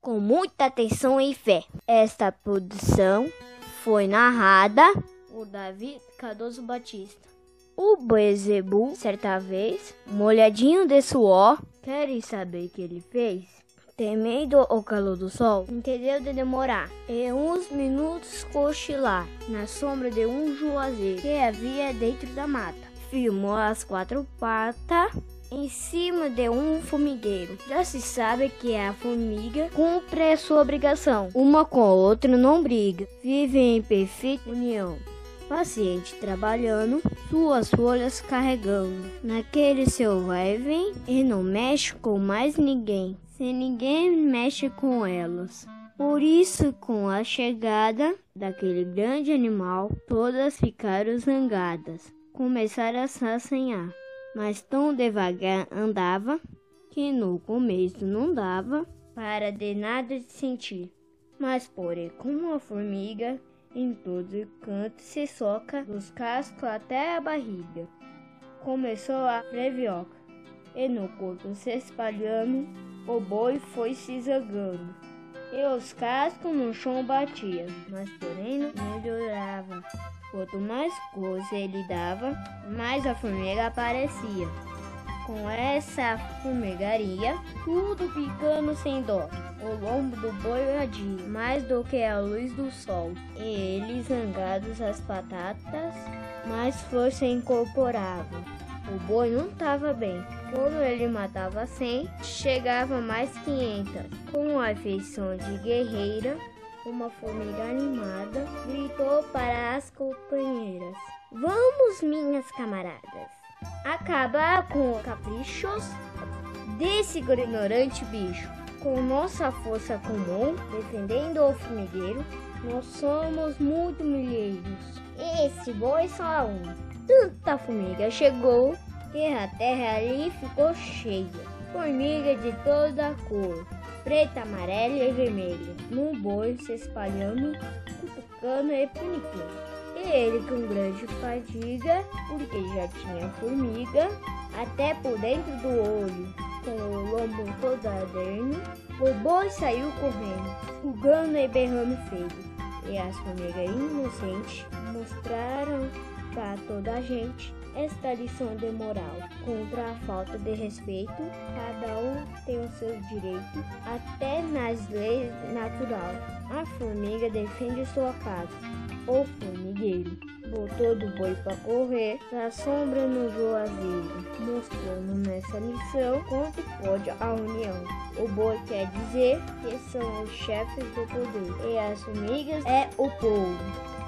Com muita atenção e fé, esta produção foi narrada por Davi Cardoso Batista. O Bezebu, certa vez, molhadinho de suor, querem saber o que ele fez? Temendo o calor do sol, entendeu de demorar e uns minutos cochilar na sombra de um juazeiro que havia dentro da mata. Filmou as quatro patas em cima de um formigueiro. Já se sabe que a formiga cumpre sua obrigação. Uma com a outra não briga. Vivem em perfeita união. Paciente trabalhando, suas folhas carregando. Naquele seu e vem, e não mexe com mais ninguém. Se ninguém mexe com elas. Por isso, com a chegada daquele grande animal, todas ficaram zangadas. Começaram a se assanhar mas tão devagar andava que no começo não dava para de nada de sentir. Mas porém, como uma formiga, em todo canto se soca, dos cascos até a barriga. Começou a frevioca, e no corpo se espalhando, o boi foi se zangando. E os cascos no chão batiam, mas porém não melhorava. Quanto mais coisa ele dava, mais a formiga aparecia. Com essa formigaria, tudo ficando sem dó. O lombo do boi adia mais do que a luz do sol. E eles, zangados as patatas, mais força incorporavam. O boi não estava bem. Quando ele matava 100, chegava mais 500. Com a feição de guerreira, uma formiga animada gritou para as companheiras: Vamos, minhas camaradas, acabar com os caprichos desse ignorante bicho. Com nossa força comum, defendendo o formigueiro, nós somos muito milheiros. Esse boi só um. Tanta formiga chegou que a terra ali ficou cheia. Formiga de toda cor, preta, amarela e vermelha, num boi se espalhando, cutucando e puniquando. E ele com grande fadiga, porque já tinha formiga, até por dentro do olho, com o lombo todo aderne, o boi saiu correndo, pulgando e berrando feio. E as formigas inocentes mostraram para toda a gente esta lição de moral contra a falta de respeito. Cada um tem o seu direito, até nas leis natural. A formiga defende sua casa. O formigueiro botou do boi para correr na sombra no juazeiro, mostrando nessa lição quanto pode a união. O boi quer dizer que são os chefes do poder e as formigas é o povo.